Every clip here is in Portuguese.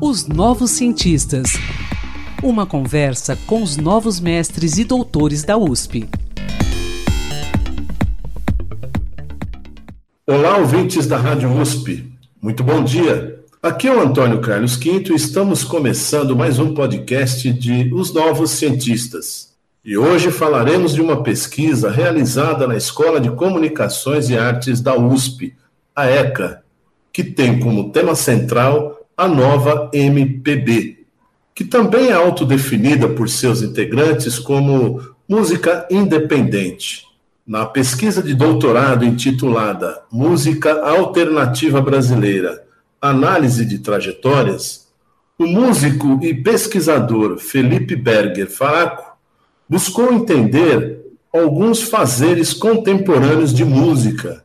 Os Novos Cientistas. Uma conversa com os novos mestres e doutores da USP. Olá, ouvintes da Rádio USP. Muito bom dia. Aqui é o Antônio Carlos Quinto e estamos começando mais um podcast de Os Novos Cientistas. E hoje falaremos de uma pesquisa realizada na Escola de Comunicações e Artes da USP, a ECA, que tem como tema central a nova MPB, que também é autodefinida por seus integrantes como música independente. Na pesquisa de doutorado intitulada Música Alternativa Brasileira Análise de Trajetórias, o músico e pesquisador Felipe Berger Faraco buscou entender alguns fazeres contemporâneos de música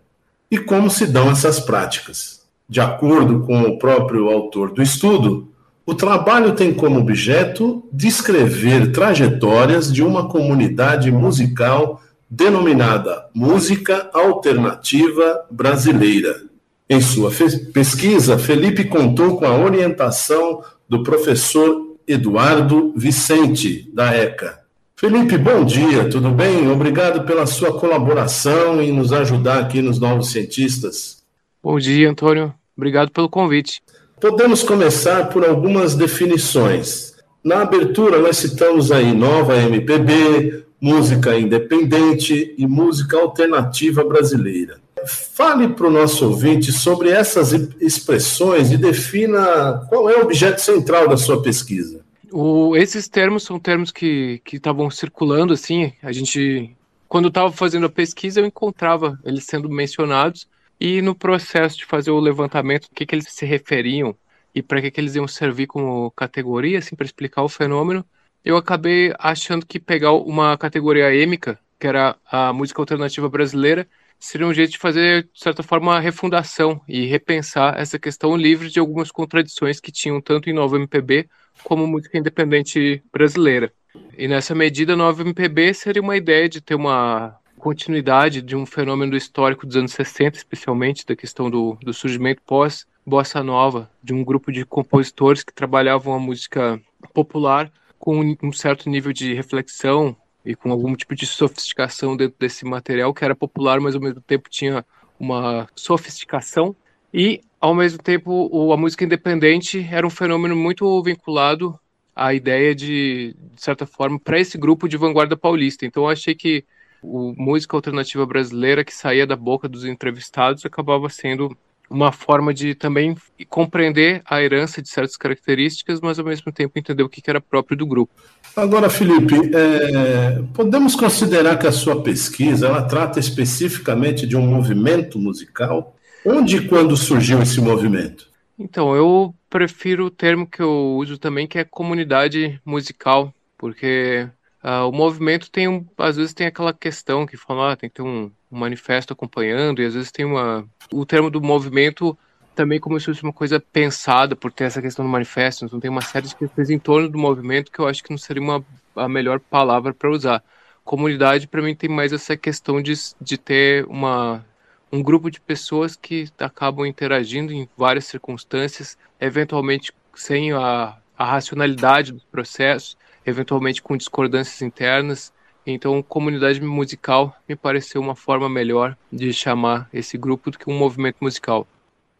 e como se dão essas práticas. De acordo com o próprio autor do estudo, o trabalho tem como objeto descrever trajetórias de uma comunidade musical denominada Música Alternativa Brasileira. Em sua pesquisa, Felipe contou com a orientação do professor Eduardo Vicente, da ECA. Felipe, bom dia, tudo bem? Obrigado pela sua colaboração e nos ajudar aqui nos Novos Cientistas. Bom dia, Antônio. Obrigado pelo convite. Podemos começar por algumas definições. Na abertura, nós citamos aí nova MPB, música independente e música alternativa brasileira. Fale para o nosso ouvinte sobre essas expressões e defina qual é o objeto central da sua pesquisa. O, esses termos são termos que estavam circulando, assim, a gente, quando estava fazendo a pesquisa, eu encontrava eles sendo mencionados, e no processo de fazer o levantamento, o que, que eles se referiam e para que, que eles iam servir como categoria, assim, para explicar o fenômeno, eu acabei achando que pegar uma categoria êmica, que era a música alternativa brasileira, seria um jeito de fazer, de certa forma, uma refundação e repensar essa questão livre de algumas contradições que tinham tanto em Nova MPB como música independente brasileira. E nessa medida, Nova MPB seria uma ideia de ter uma continuidade de um fenômeno histórico dos anos 60, especialmente da questão do, do surgimento pós bossa nova, de um grupo de compositores que trabalhavam a música popular com um certo nível de reflexão e com algum tipo de sofisticação dentro desse material que era popular, mas ao mesmo tempo tinha uma sofisticação e ao mesmo tempo a música independente era um fenômeno muito vinculado à ideia de, de certa forma, para esse grupo de vanguarda paulista. Então eu achei que o música alternativa brasileira que saía da boca dos entrevistados acabava sendo uma forma de também compreender a herança de certas características, mas ao mesmo tempo entender o que era próprio do grupo. Agora, Felipe, é, podemos considerar que a sua pesquisa ela trata especificamente de um movimento musical? Onde e quando surgiu esse movimento? Então, eu prefiro o termo que eu uso também, que é comunidade musical, porque uh, o movimento tem, às vezes, tem aquela questão que fala, ah, tem que ter um, um manifesto acompanhando, e às vezes tem uma. O termo do movimento também como se fosse uma coisa pensada por ter essa questão do manifesto, então tem uma série de questões em torno do movimento que eu acho que não seria uma, a melhor palavra para usar. Comunidade, para mim, tem mais essa questão de, de ter uma, um grupo de pessoas que acabam interagindo em várias circunstâncias, eventualmente sem a, a racionalidade do processo, eventualmente com discordâncias internas, então, comunidade musical me pareceu uma forma melhor de chamar esse grupo do que um movimento musical.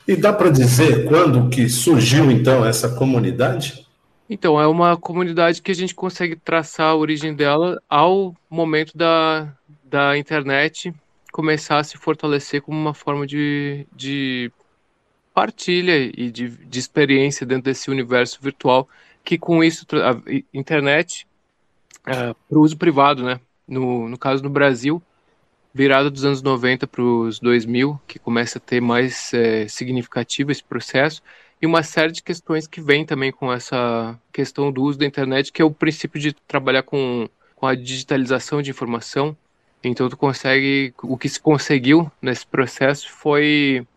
E dá para dizer quando que surgiu então essa comunidade? Então, é uma comunidade que a gente consegue traçar a origem dela ao momento da, da internet começar a se fortalecer como uma forma de, de partilha e de, de experiência dentro desse universo virtual, que com isso a internet uh, para o uso privado, né? No, no caso no Brasil, virada dos anos 90 para os 2000, que começa a ter mais é, significativo esse processo, e uma série de questões que vem também com essa questão do uso da internet, que é o princípio de trabalhar com, com a digitalização de informação. Então, tu consegue, o que se conseguiu nesse processo foi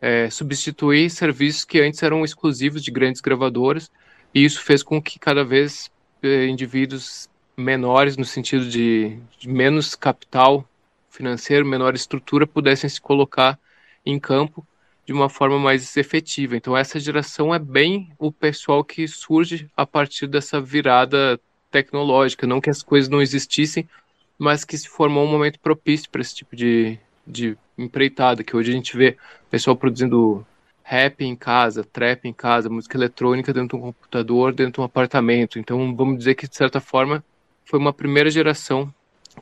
é, substituir serviços que antes eram exclusivos de grandes gravadoras, e isso fez com que cada vez é, indivíduos menores, no sentido de, de menos capital financeiro, menor estrutura, pudessem se colocar em campo de uma forma mais efetiva. Então essa geração é bem o pessoal que surge a partir dessa virada tecnológica, não que as coisas não existissem, mas que se formou um momento propício para esse tipo de, de empreitada, que hoje a gente vê pessoal produzindo rap em casa, trap em casa, música eletrônica dentro de um computador, dentro de um apartamento. Então vamos dizer que de certa forma foi uma primeira geração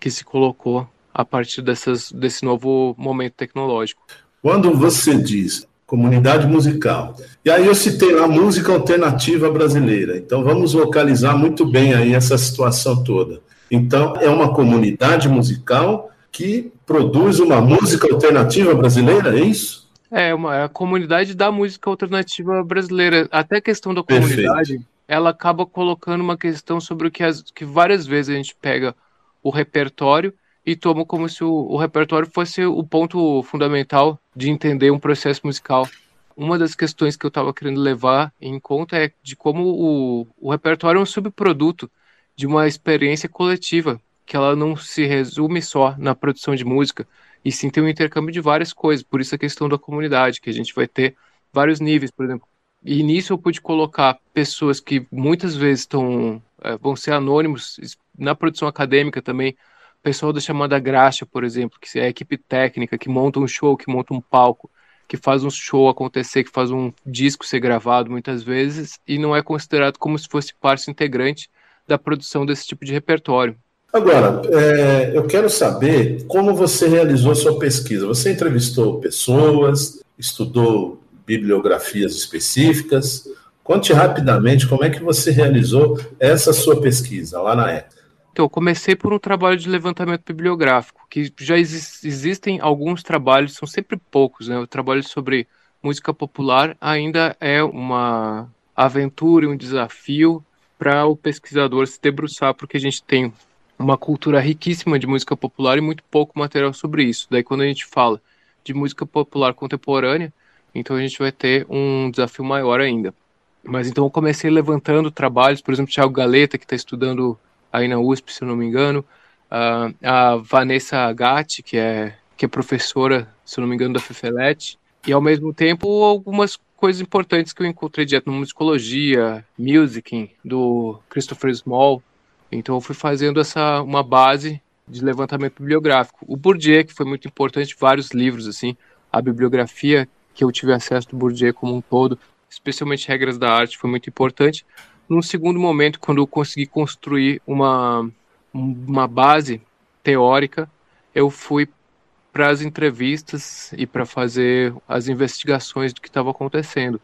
que se colocou a partir dessas, desse novo momento tecnológico. Quando você diz comunidade musical, e aí eu citei lá música alternativa brasileira, então vamos localizar muito bem aí essa situação toda. Então, é uma comunidade musical que produz uma música alternativa brasileira, é isso? É, uma, a comunidade da música alternativa brasileira. Até a questão da comunidade, Perfeito. ela acaba colocando uma questão sobre o que, as, que várias vezes a gente pega o repertório e toma como se o, o repertório fosse o ponto fundamental de entender um processo musical. Uma das questões que eu estava querendo levar em conta é de como o, o repertório é um subproduto de uma experiência coletiva, que ela não se resume só na produção de música, e sim tem um intercâmbio de várias coisas. Por isso a questão da comunidade, que a gente vai ter vários níveis, por exemplo. E nisso eu pude colocar pessoas que muitas vezes estão, é, vão ser anônimos na produção acadêmica também. Pessoal da chamada graxa, por exemplo, que é a equipe técnica que monta um show, que monta um palco, que faz um show acontecer, que faz um disco ser gravado muitas vezes e não é considerado como se fosse parte integrante da produção desse tipo de repertório. Agora, é, eu quero saber como você realizou sua pesquisa. Você entrevistou pessoas, estudou bibliografias específicas. Conte rapidamente como é que você realizou essa sua pesquisa lá na ETA. Então, eu comecei por um trabalho de levantamento bibliográfico, que já exi existem alguns trabalhos, são sempre poucos, né? O trabalho sobre música popular ainda é uma aventura, um desafio para o pesquisador se debruçar, porque a gente tem uma cultura riquíssima de música popular e muito pouco material sobre isso. Daí, quando a gente fala de música popular contemporânea, então a gente vai ter um desafio maior ainda. Mas então eu comecei levantando trabalhos, por exemplo, Thiago Galeta, que está estudando aí na USP, se eu não me engano, uh, a Vanessa Gatti, que é, que é professora, se eu não me engano, da FEFELET, e ao mesmo tempo algumas coisas importantes que eu encontrei direto na musicologia, musicing, do Christopher Small. Então eu fui fazendo essa uma base de levantamento bibliográfico. O Bourdieu, que foi muito importante, vários livros assim, a bibliografia que eu tive acesso do Bourdieu como um todo, especialmente regras da arte, foi muito importante. Num segundo momento, quando eu consegui construir uma uma base teórica, eu fui para as entrevistas e para fazer as investigações do que estava acontecendo.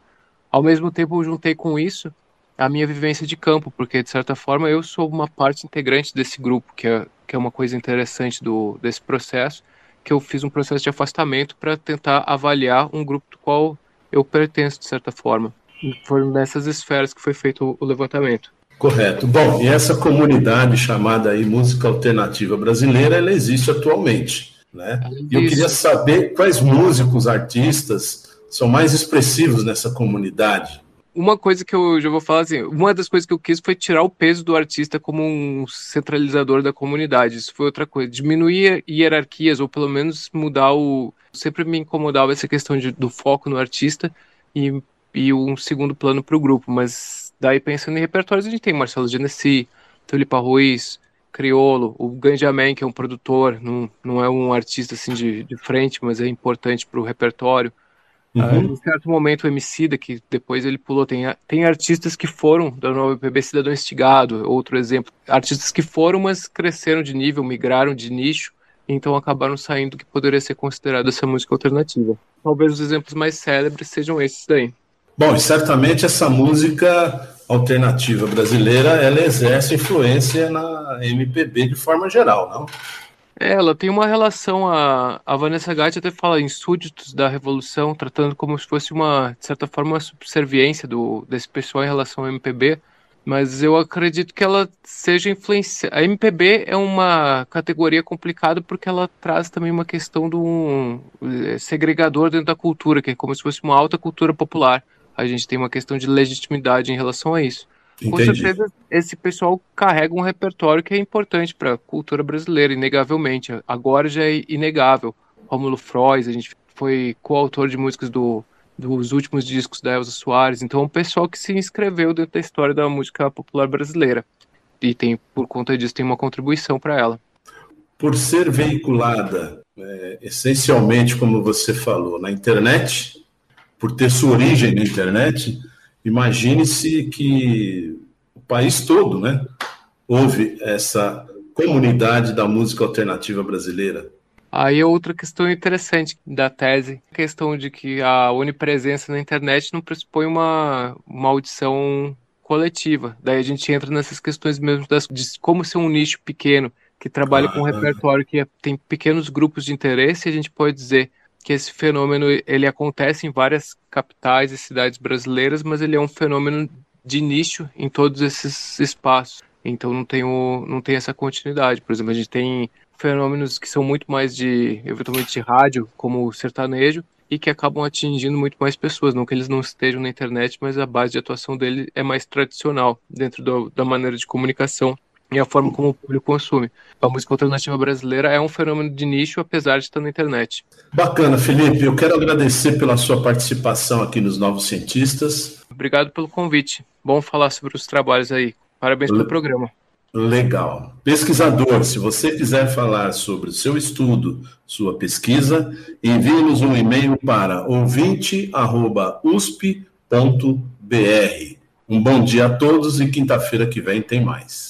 Ao mesmo tempo, eu juntei com isso a minha vivência de campo, porque de certa forma eu sou uma parte integrante desse grupo, que é, que é uma coisa interessante do, desse processo, que eu fiz um processo de afastamento para tentar avaliar um grupo do qual eu pertenço, de certa forma. E foi nessas esferas que foi feito o levantamento. Correto. Bom, e essa comunidade chamada aí Música Alternativa Brasileira, ela existe atualmente. Né? E eu queria saber quais músicos, artistas são mais expressivos nessa comunidade. Uma coisa que eu já vou falar assim, uma das coisas que eu quis foi tirar o peso do artista como um centralizador da comunidade. Isso foi outra coisa, diminuir hierarquias ou pelo menos mudar o. Sempre me incomodava essa questão de, do foco no artista e, e um segundo plano para o grupo. Mas daí pensando em repertórios a gente tem Marcelo Genesi, Tulipa Ruiz, Criolo, o Ganjamin, que é um produtor, não, não é um artista assim de, de frente, mas é importante para o repertório. Uhum. Uh, em certo momento, o Emicida, que depois ele pulou, tem, tem artistas que foram da nova PB Cidadão Instigado, outro exemplo. Artistas que foram, mas cresceram de nível, migraram de nicho, então acabaram saindo do que poderia ser considerado essa música alternativa. Talvez os exemplos mais célebres sejam esses daí. Bom, e certamente essa música alternativa brasileira, ela exerce influência na MPB de forma geral, não? É, ela tem uma relação, a, a Vanessa Gatti até fala em súditos da Revolução, tratando como se fosse uma, de certa forma, uma subserviência do, desse pessoal em relação ao MPB, mas eu acredito que ela seja influenciada. A MPB é uma categoria complicada porque ela traz também uma questão do um, é, segregador dentro da cultura, que é como se fosse uma alta cultura popular a gente tem uma questão de legitimidade em relação a isso. Entendi. Com certeza, esse pessoal carrega um repertório que é importante para a cultura brasileira, inegavelmente. Agora já é inegável. Rômulo Frois, a gente foi coautor de músicas do dos últimos discos da Elza Soares. Então, é um pessoal que se inscreveu dentro da história da música popular brasileira. E tem, por conta disso, tem uma contribuição para ela. Por ser veiculada, é, essencialmente, como você falou, na internet, por ter sua origem na internet, imagine-se que o país todo, né, houve essa comunidade da música alternativa brasileira. Aí é outra questão interessante da tese, a questão de que a onipresença na internet não pressupõe uma, uma audição coletiva. Daí a gente entra nessas questões mesmo das, de como ser um nicho pequeno, que trabalha ah, com um repertório que é, tem pequenos grupos de interesse, a gente pode dizer que esse fenômeno ele acontece em várias capitais e cidades brasileiras, mas ele é um fenômeno de nicho em todos esses espaços. Então não tem, o, não tem essa continuidade. Por exemplo, a gente tem fenômenos que são muito mais de, eventualmente, de rádio, como o sertanejo, e que acabam atingindo muito mais pessoas. Não que eles não estejam na internet, mas a base de atuação dele é mais tradicional dentro do, da maneira de comunicação e a forma como o público consome. A música alternativa brasileira é um fenômeno de nicho, apesar de estar na internet. Bacana, Felipe. Eu quero agradecer pela sua participação aqui nos Novos Cientistas. Obrigado pelo convite. Bom falar sobre os trabalhos aí. Parabéns pelo programa. Legal. Pesquisador, se você quiser falar sobre o seu estudo, sua pesquisa, envie-nos um e-mail para ouvinte.usp.br. Um bom dia a todos e quinta-feira que vem tem mais.